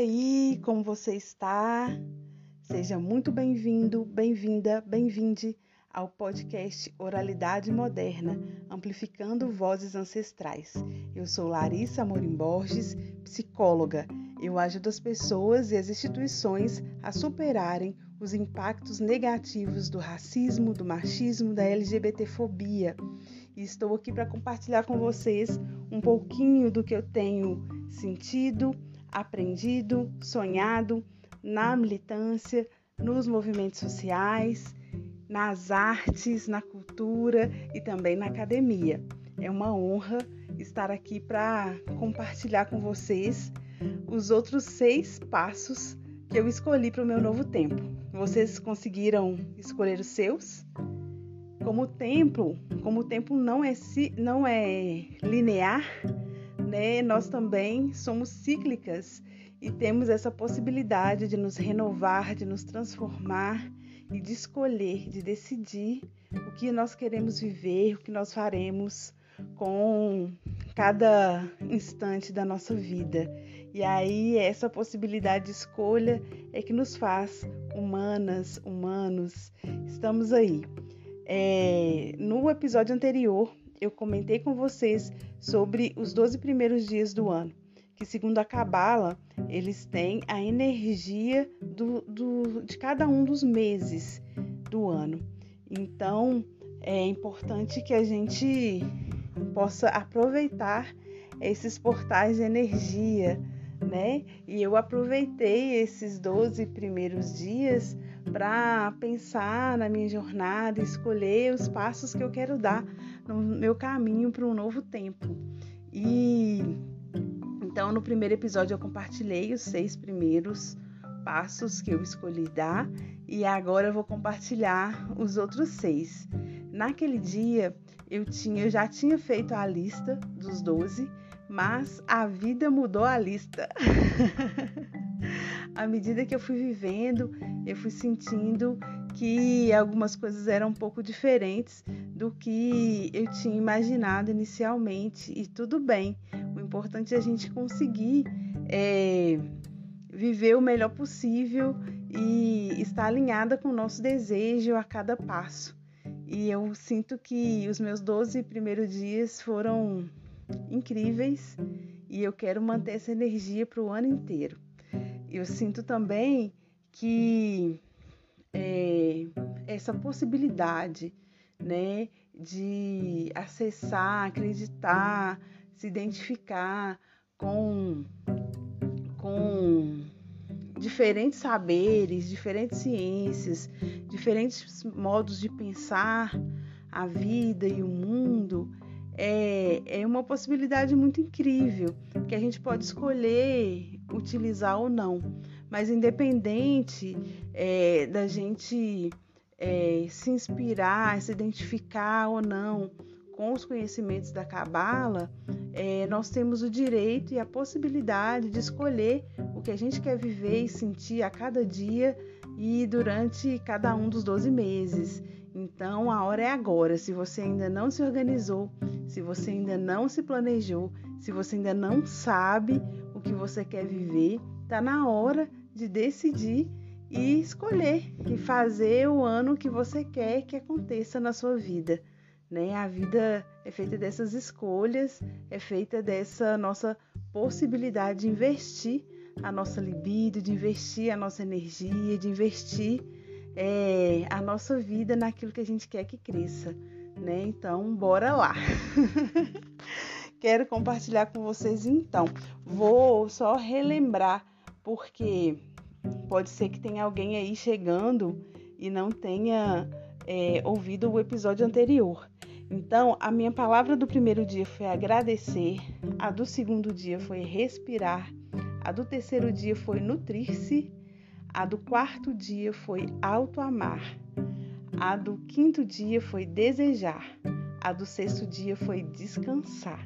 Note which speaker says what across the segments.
Speaker 1: aí, como você está? Seja muito bem-vindo, bem-vinda, bem-vinde ao podcast Oralidade Moderna, amplificando vozes ancestrais. Eu sou Larissa Amorim Borges, psicóloga. Eu ajudo as pessoas e as instituições a superarem os impactos negativos do racismo, do machismo, da LGBTfobia. E estou aqui para compartilhar com vocês um pouquinho do que eu tenho sentido, aprendido, sonhado na militância, nos movimentos sociais, nas artes, na cultura e também na academia. É uma honra estar aqui para compartilhar com vocês os outros seis passos que eu escolhi para o meu novo tempo. Vocês conseguiram escolher os seus? Como o tempo, como o tempo não é, não é linear, né? Nós também somos cíclicas e temos essa possibilidade de nos renovar, de nos transformar e de escolher, de decidir o que nós queremos viver, o que nós faremos com cada instante da nossa vida. E aí, essa possibilidade de escolha é que nos faz humanas, humanos. Estamos aí. É, no episódio anterior, eu comentei com vocês sobre os 12 primeiros dias do ano, que segundo a Cabala, eles têm a energia do, do, de cada um dos meses do ano. Então, é importante que a gente possa aproveitar esses portais de energia, né? E eu aproveitei esses 12 primeiros dias para pensar na minha jornada, escolher os passos que eu quero dar no meu caminho para um novo tempo. E então no primeiro episódio eu compartilhei os seis primeiros passos que eu escolhi dar e agora eu vou compartilhar os outros seis. Naquele dia eu tinha, eu já tinha feito a lista dos 12, mas a vida mudou a lista. à medida que eu fui vivendo, eu fui sentindo que algumas coisas eram um pouco diferentes do que eu tinha imaginado inicialmente, e tudo bem. O importante é a gente conseguir é, viver o melhor possível e estar alinhada com o nosso desejo a cada passo. E eu sinto que os meus 12 primeiros dias foram incríveis e eu quero manter essa energia para o ano inteiro. Eu sinto também que é, essa possibilidade né, de acessar, acreditar, se identificar com, com diferentes saberes, diferentes ciências, diferentes modos de pensar a vida e o mundo é, é uma possibilidade muito incrível que a gente pode escolher utilizar ou não. Mas independente é, da gente é, se inspirar, se identificar ou não com os conhecimentos da Cabala, é, nós temos o direito e a possibilidade de escolher o que a gente quer viver e sentir a cada dia e durante cada um dos 12 meses. Então a hora é agora. Se você ainda não se organizou, se você ainda não se planejou, se você ainda não sabe o que você quer viver, está na hora de decidir e escolher e fazer o ano que você quer que aconteça na sua vida. Né? A vida é feita dessas escolhas, é feita dessa nossa possibilidade de investir a nossa libido, de investir a nossa energia, de investir é, a nossa vida naquilo que a gente quer que cresça, né? Então, bora lá. Quero compartilhar com vocês então. Vou só relembrar porque pode ser que tenha alguém aí chegando e não tenha é, ouvido o episódio anterior. Então, a minha palavra do primeiro dia foi agradecer, a do segundo dia foi respirar, a do terceiro dia foi nutrir-se a do quarto dia foi auto-amar. A do quinto dia foi desejar. A do sexto dia foi descansar.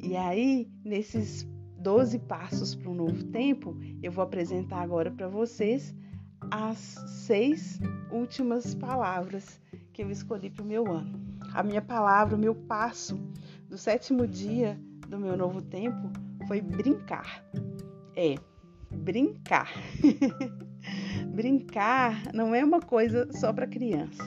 Speaker 1: E aí, nesses 12 passos para um novo tempo, eu vou apresentar agora para vocês as seis últimas palavras que eu escolhi para o meu ano. A minha palavra, o meu passo do sétimo dia do meu novo tempo foi brincar. É, brincar. brincar não é uma coisa só para criança.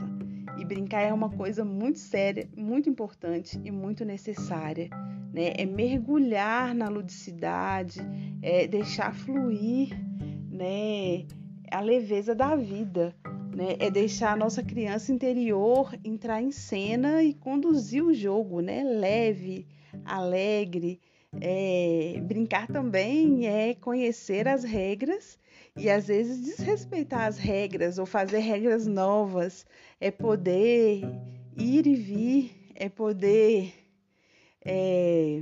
Speaker 1: E brincar é uma coisa muito séria, muito importante e muito necessária. Né? É mergulhar na ludicidade, é deixar fluir né? a leveza da vida. Né? É deixar a nossa criança interior entrar em cena e conduzir o jogo, né? leve, alegre. É, brincar também é conhecer as regras e às vezes desrespeitar as regras ou fazer regras novas, é poder ir e vir, é poder é,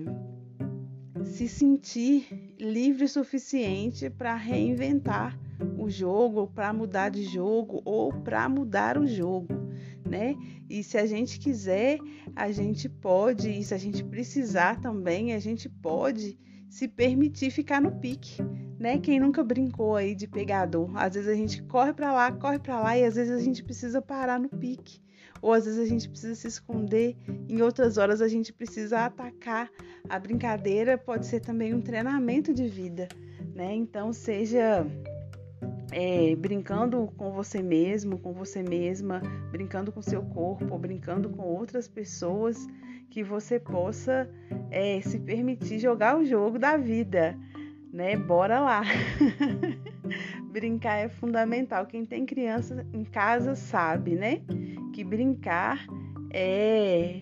Speaker 1: se sentir livre o suficiente para reinventar o jogo, para mudar de jogo ou para mudar o jogo, né? E se a gente quiser, a gente pode, e se a gente precisar também, a gente pode se permitir ficar no pique, né? Quem nunca brincou aí de pegador? Às vezes a gente corre para lá, corre para lá e às vezes a gente precisa parar no pique. Ou às vezes a gente precisa se esconder, em outras horas a gente precisa atacar. A brincadeira pode ser também um treinamento de vida, né? Então seja é, brincando com você mesmo, com você mesma, brincando com seu corpo, brincando com outras pessoas, que você possa é, se permitir jogar o jogo da vida, né? Bora lá! brincar é fundamental. Quem tem criança em casa sabe, né? Que brincar é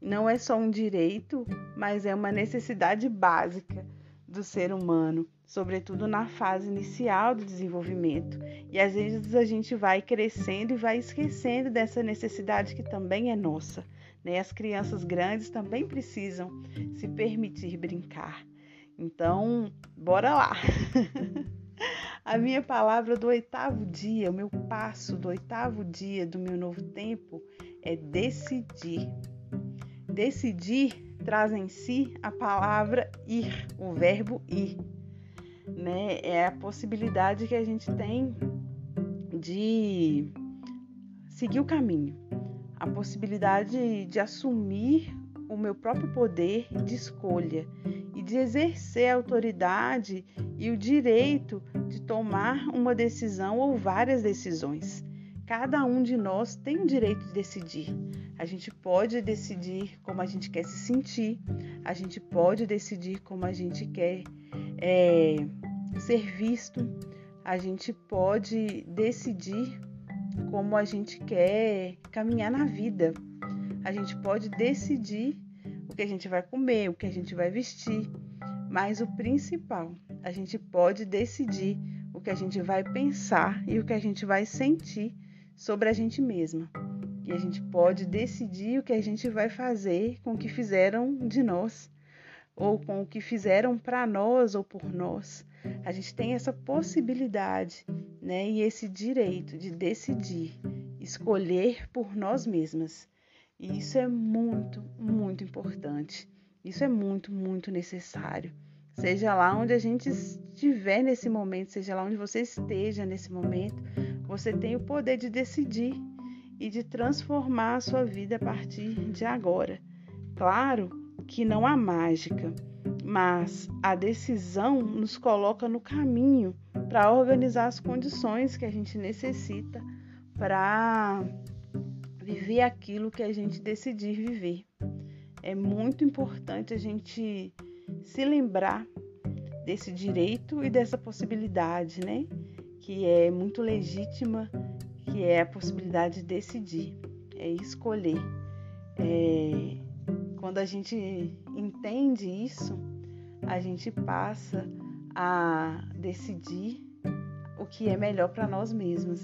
Speaker 1: não é só um direito, mas é uma necessidade básica do ser humano sobretudo na fase inicial do desenvolvimento. E às vezes a gente vai crescendo e vai esquecendo dessa necessidade que também é nossa. Né? As crianças grandes também precisam se permitir brincar. Então, bora lá! A minha palavra do oitavo dia, o meu passo do oitavo dia do meu novo tempo é decidir. Decidir traz em si a palavra ir, o verbo ir né? É a possibilidade que a gente tem de seguir o caminho, a possibilidade de assumir o meu próprio poder de escolha e de exercer a autoridade e o direito de tomar uma decisão ou várias decisões. Cada um de nós tem o direito de decidir. A gente pode decidir como a gente quer se sentir, a gente pode decidir como a gente quer é, ser visto, a gente pode decidir como a gente quer caminhar na vida. A gente pode decidir o que a gente vai comer, o que a gente vai vestir, mas o principal, a gente pode decidir o que a gente vai pensar e o que a gente vai sentir sobre a gente mesma. E a gente pode decidir o que a gente vai fazer com o que fizeram de nós ou com o que fizeram para nós ou por nós. A gente tem essa possibilidade, né, e esse direito de decidir, escolher por nós mesmas. E isso é muito, muito importante. Isso é muito, muito necessário. Seja lá onde a gente estiver nesse momento, seja lá onde você esteja nesse momento, você tem o poder de decidir e de transformar a sua vida a partir de agora. Claro que não há mágica, mas a decisão nos coloca no caminho para organizar as condições que a gente necessita para viver aquilo que a gente decidir viver. É muito importante a gente se lembrar desse direito e dessa possibilidade, né? Que é muito legítima, que é a possibilidade de decidir, é escolher. É, quando a gente entende isso, a gente passa a decidir o que é melhor para nós mesmos.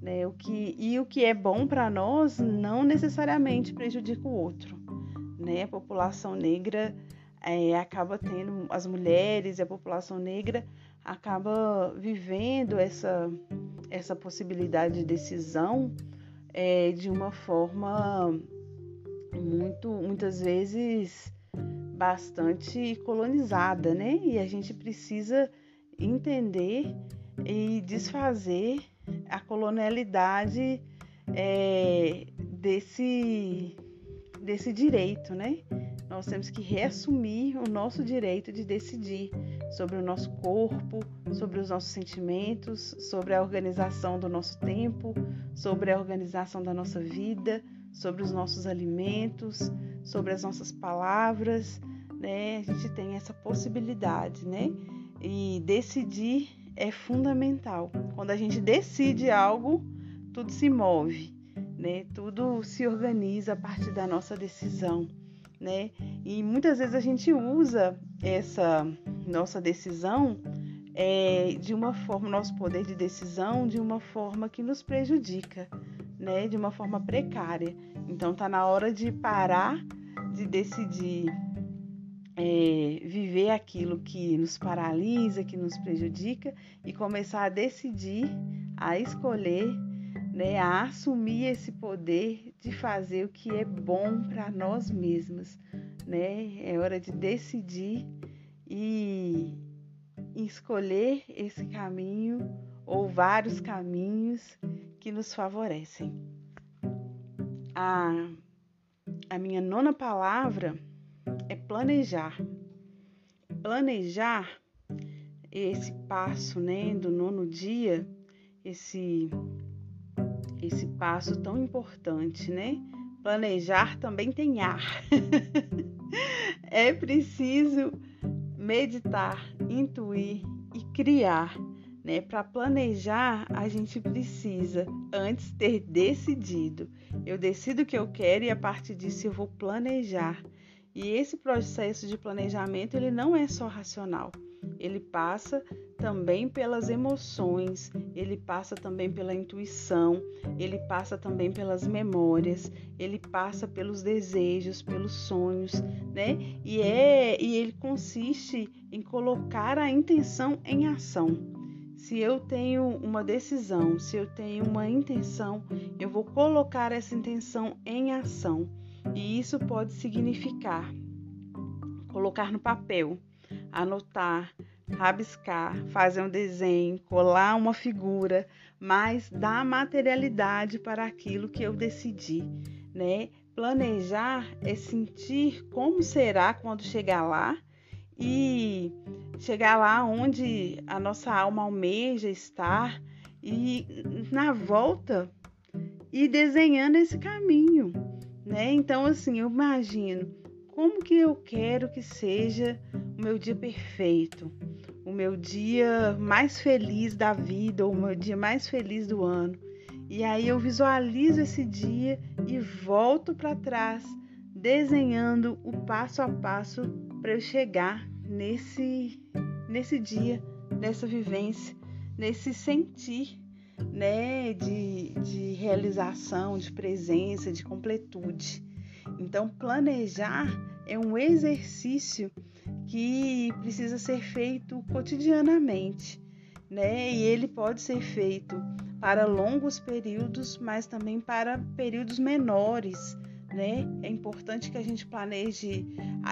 Speaker 1: Né? O que, e o que é bom para nós não necessariamente prejudica o outro. Né? A população negra é, acaba tendo, as mulheres e a população negra acaba vivendo essa, essa possibilidade de decisão é, de uma forma muito, muitas vezes bastante colonizada, né? E a gente precisa entender e desfazer a colonialidade é, desse, desse direito, né? Nós temos que reassumir o nosso direito de decidir sobre o nosso corpo, sobre os nossos sentimentos, sobre a organização do nosso tempo, sobre a organização da nossa vida, sobre os nossos alimentos, sobre as nossas palavras, né? A gente tem essa possibilidade, né? E decidir é fundamental. Quando a gente decide algo, tudo se move, né? Tudo se organiza a partir da nossa decisão, né? E muitas vezes a gente usa essa nossa decisão é, de uma forma, nosso poder de decisão, de uma forma que nos prejudica, né? De uma forma precária. Então tá na hora de parar de decidir é, viver aquilo que nos paralisa, que nos prejudica e começar a decidir, a escolher, né, a assumir esse poder de fazer o que é bom para nós mesmos, né? É hora de decidir e escolher esse caminho ou vários caminhos que nos favorecem. A, a minha nona palavra é planejar. Planejar esse passo, né, do nono dia, esse esse passo tão importante, né? Planejar também tem ar. é preciso meditar, intuir e criar, né? Para planejar, a gente precisa antes ter decidido. Eu decido o que eu quero e a partir disso eu vou planejar. E esse processo de planejamento ele não é só racional. Ele passa também pelas emoções, ele passa também pela intuição, ele passa também pelas memórias, ele passa pelos desejos, pelos sonhos, né? E é e ele consiste em colocar a intenção em ação. Se eu tenho uma decisão, se eu tenho uma intenção, eu vou colocar essa intenção em ação. E isso pode significar colocar no papel, anotar, rabiscar, fazer um desenho, colar uma figura, mas dar materialidade para aquilo que eu decidi, né? Planejar é sentir como será quando chegar lá e chegar lá onde a nossa alma almeja estar e na volta ir desenhando esse caminho, né? Então, assim, eu imagino como que eu quero que seja o meu dia perfeito, o meu dia mais feliz da vida, ou o meu dia mais feliz do ano. E aí eu visualizo esse dia e volto para trás, desenhando o passo a passo para eu chegar nesse nesse dia, nessa vivência, nesse sentir né, de, de realização, de presença, de completude. Então, planejar é um exercício que precisa ser feito cotidianamente, né? E ele pode ser feito para longos períodos, mas também para períodos menores, né? É importante que a gente planeje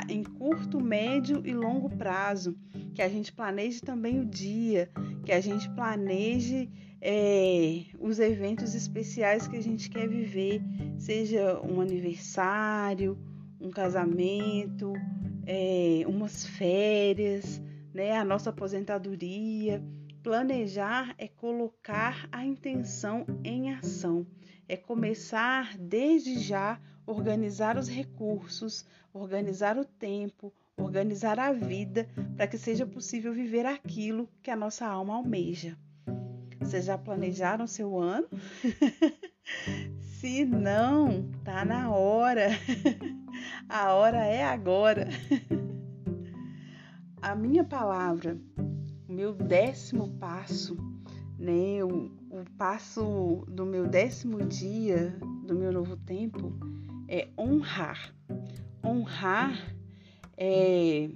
Speaker 1: em curto, médio e longo prazo, que a gente planeje também o dia, que a gente planeje é, os eventos especiais que a gente quer viver, seja um aniversário, um casamento, é, umas férias, né, a nossa aposentadoria. Planejar é colocar a intenção em ação, é começar desde já organizar os recursos, organizar o tempo, organizar a vida para que seja possível viver aquilo que a nossa alma almeja. Vocês já planejaram seu ano? Se não, tá na hora. A hora é agora. A minha palavra, o meu décimo passo, né? O, o passo do meu décimo dia, do meu novo tempo, é honrar. Honrar é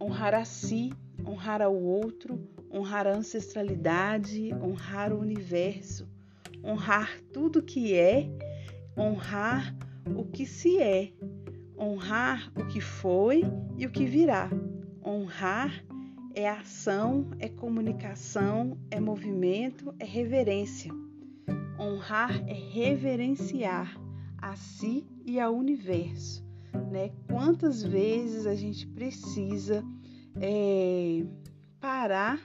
Speaker 1: honrar a si, honrar ao outro, honrar a ancestralidade, honrar o universo, honrar tudo que é, honrar o que se é, honrar o que foi e o que virá. Honrar é ação, é comunicação, é movimento, é reverência. Honrar é reverenciar a si e ao universo, né? Quantas vezes a gente precisa é, parar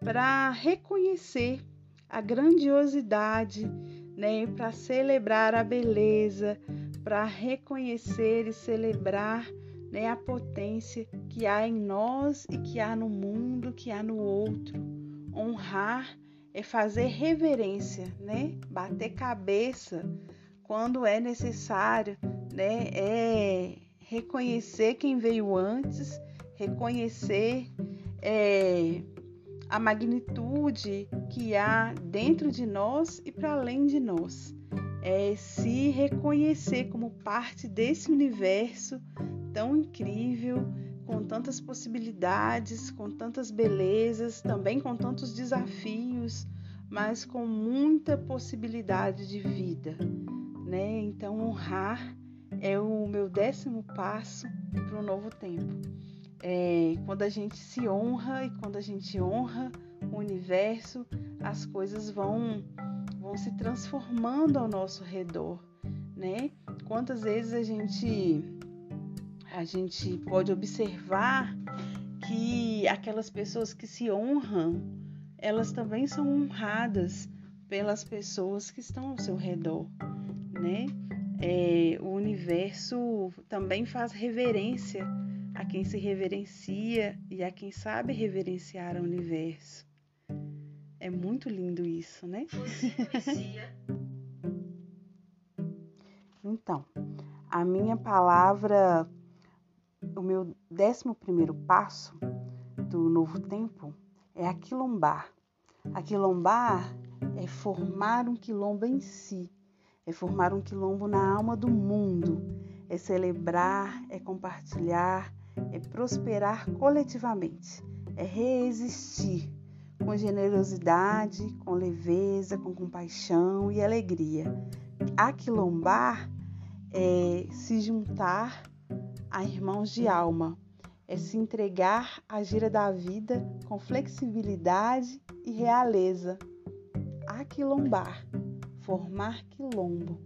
Speaker 1: para reconhecer a grandiosidade, né? Para celebrar a beleza, para reconhecer e celebrar né, a potência que há em nós e que há no mundo, que há no outro. Honrar é fazer reverência, né? Bater cabeça quando é necessário, né? É reconhecer quem veio antes, reconhecer é, a magnitude que há dentro de nós e para além de nós. É se reconhecer como parte desse universo tão incrível, com tantas possibilidades, com tantas belezas, também com tantos desafios, mas com muita possibilidade de vida, né? Então honrar é o meu décimo passo para o novo tempo. É, quando a gente se honra e quando a gente honra o universo, as coisas vão vão se transformando ao nosso redor, né? Quantas vezes a gente a gente pode observar que aquelas pessoas que se honram, elas também são honradas pelas pessoas que estão ao seu redor, né? É, o universo também faz reverência a quem se reverencia e a quem sabe reverenciar o universo. É muito lindo isso, né? então, a minha palavra o meu décimo primeiro passo do novo tempo é aquilombar. Aquilombar é formar um quilombo em si, é formar um quilombo na alma do mundo, é celebrar, é compartilhar, é prosperar coletivamente, é resistir com generosidade, com leveza, com compaixão e alegria. Aquilombar é se juntar a irmãos de alma, é se entregar à gira da vida com flexibilidade e realeza. Aquilombar, formar quilombo.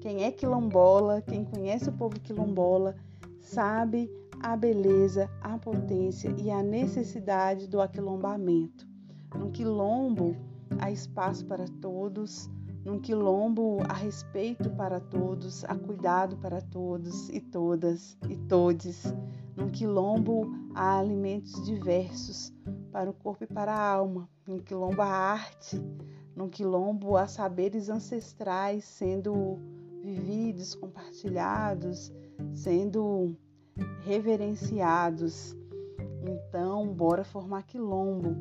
Speaker 1: Quem é quilombola, quem conhece o povo quilombola, sabe a beleza, a potência e a necessidade do aquilombamento. No quilombo há espaço para todos, num quilombo há respeito para todos, há cuidado para todos e todas e todes. Num quilombo há alimentos diversos para o corpo e para a alma. Num quilombo há arte. Num quilombo há saberes ancestrais sendo vividos, compartilhados, sendo reverenciados. Então, bora formar quilombo.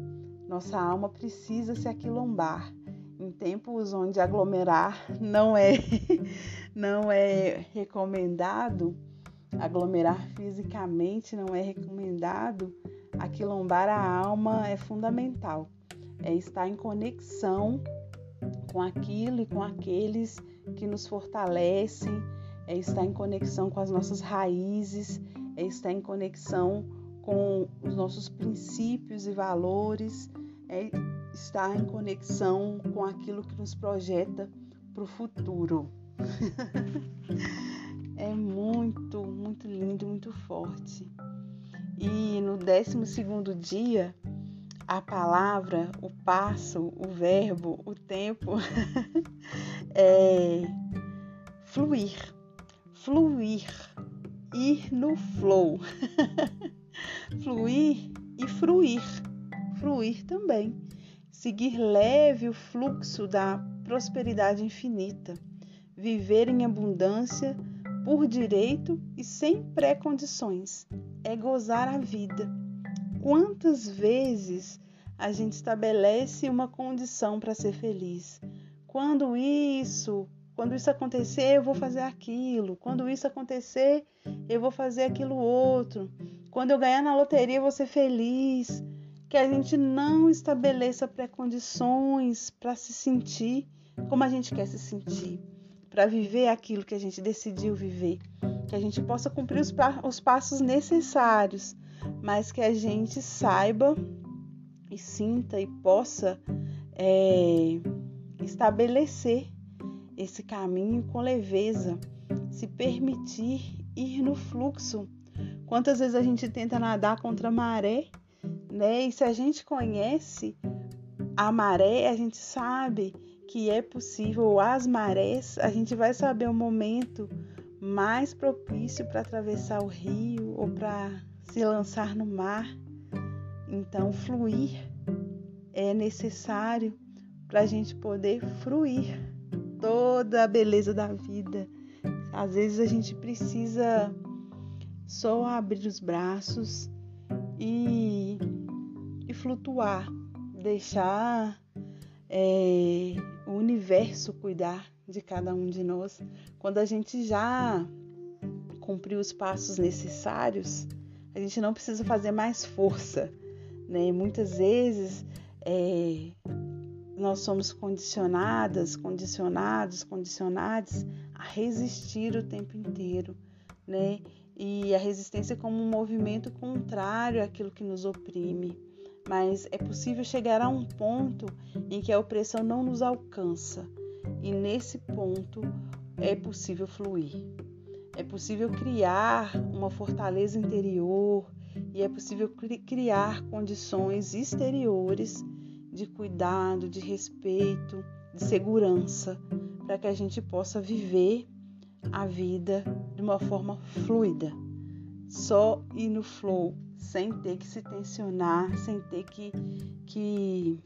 Speaker 1: Nossa alma precisa se aquilombar em tempos onde aglomerar não é não é recomendado, aglomerar fisicamente não é recomendado, aquilombar a alma é fundamental. É estar em conexão com aquilo e com aqueles que nos fortalecem, é estar em conexão com as nossas raízes, é estar em conexão com os nossos princípios e valores, é estar em conexão com aquilo que nos projeta para o futuro. é muito, muito lindo, muito forte. E no 12 segundo dia, a palavra, o passo, o verbo, o tempo é fluir, fluir, ir no flow, fluir e fruir, fruir também. Seguir leve o fluxo da prosperidade infinita, viver em abundância por direito e sem pré-condições, é gozar a vida. Quantas vezes a gente estabelece uma condição para ser feliz? Quando isso, quando isso acontecer, eu vou fazer aquilo. Quando isso acontecer, eu vou fazer aquilo outro. Quando eu ganhar na loteria, eu vou ser feliz que a gente não estabeleça precondições para se sentir como a gente quer se sentir, para viver aquilo que a gente decidiu viver, que a gente possa cumprir os, os passos necessários, mas que a gente saiba e sinta e possa é, estabelecer esse caminho com leveza, se permitir ir no fluxo. Quantas vezes a gente tenta nadar contra a maré, né? E se a gente conhece a maré, a gente sabe que é possível, as marés, a gente vai saber o momento mais propício para atravessar o rio ou para se lançar no mar. Então, fluir é necessário para a gente poder fruir toda a beleza da vida. Às vezes a gente precisa só abrir os braços e, e flutuar, deixar é, o universo cuidar de cada um de nós. Quando a gente já cumpriu os passos necessários, a gente não precisa fazer mais força. Né? Muitas vezes é, nós somos condicionadas, condicionados, condicionados a resistir o tempo inteiro, né? E a resistência é como um movimento contrário àquilo que nos oprime. Mas é possível chegar a um ponto em que a opressão não nos alcança. E nesse ponto é possível fluir. É possível criar uma fortaleza interior e é possível criar condições exteriores de cuidado, de respeito, de segurança, para que a gente possa viver a vida de uma forma fluida, só ir no flow, sem ter que se tensionar, sem ter que, que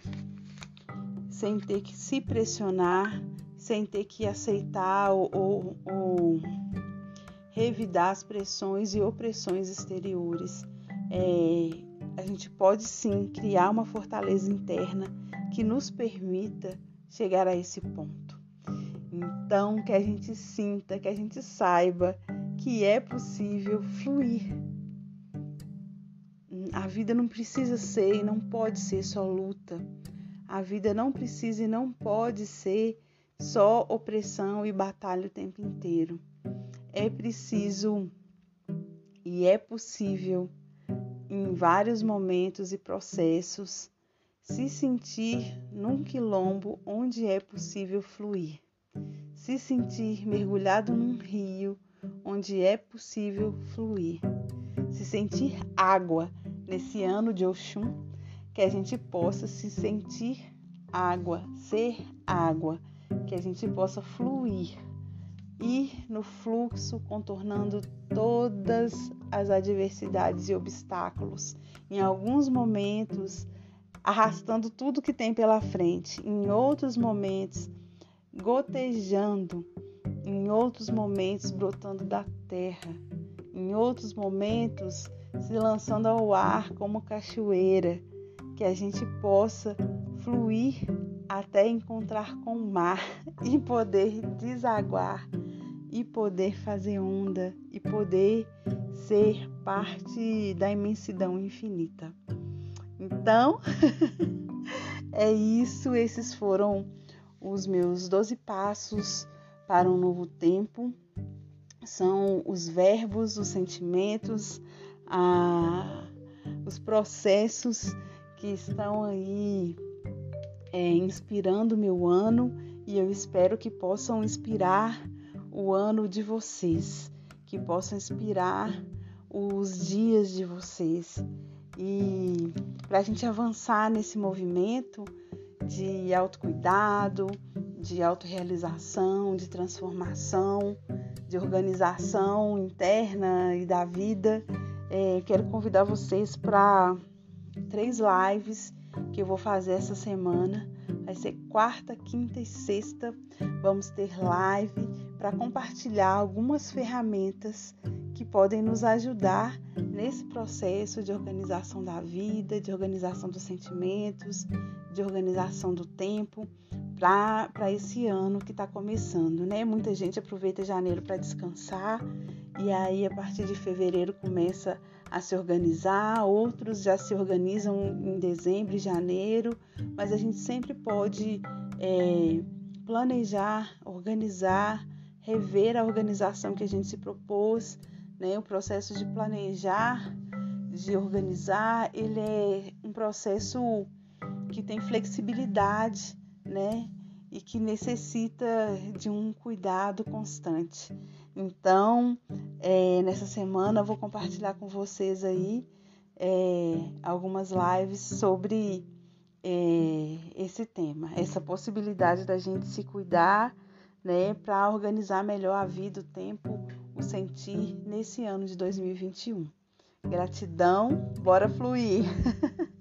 Speaker 1: sem ter que se pressionar, sem ter que aceitar ou, ou, ou revidar as pressões e opressões exteriores. É, a gente pode sim criar uma fortaleza interna que nos permita chegar a esse ponto. Então, que a gente sinta, que a gente saiba que é possível fluir. A vida não precisa ser e não pode ser só luta. A vida não precisa e não pode ser só opressão e batalha o tempo inteiro. É preciso e é possível em vários momentos e processos, se sentir num quilombo onde é possível fluir, se sentir mergulhado num rio onde é possível fluir, se sentir água nesse ano de Oxum, que a gente possa se sentir água, ser água, que a gente possa fluir ir no fluxo, contornando todas as adversidades e obstáculos. Em alguns momentos, arrastando tudo que tem pela frente, em outros momentos, gotejando, em outros momentos, brotando da terra, em outros momentos, se lançando ao ar como cachoeira, que a gente possa fluir até encontrar com o mar e poder desaguar e poder fazer onda e poder ser parte da imensidão infinita. Então, é isso, esses foram os meus 12 passos para um novo tempo. São os verbos, os sentimentos, a, os processos que estão aí é, inspirando meu ano e eu espero que possam inspirar o ano de vocês, que possam inspirar os dias de vocês. E para a gente avançar nesse movimento de autocuidado, de autorrealização, de transformação, de organização interna e da vida, é, quero convidar vocês para três lives que eu vou fazer essa semana. Vai ser quarta, quinta e sexta. Vamos ter live para compartilhar algumas ferramentas que podem nos ajudar nesse processo de organização da vida, de organização dos sentimentos, de organização do tempo para esse ano que está começando, né? Muita gente aproveita janeiro para descansar e aí a partir de fevereiro começa a se organizar, outros já se organizam em dezembro e janeiro, mas a gente sempre pode é, planejar, organizar, rever a organização que a gente se propôs, né? O processo de planejar, de organizar, ele é um processo que tem flexibilidade, né? E que necessita de um cuidado constante. Então, é, nessa semana eu vou compartilhar com vocês aí é, algumas lives sobre é, esse tema, essa possibilidade da gente se cuidar, né, para organizar melhor a vida, o tempo, o sentir nesse ano de 2021. Gratidão, bora fluir!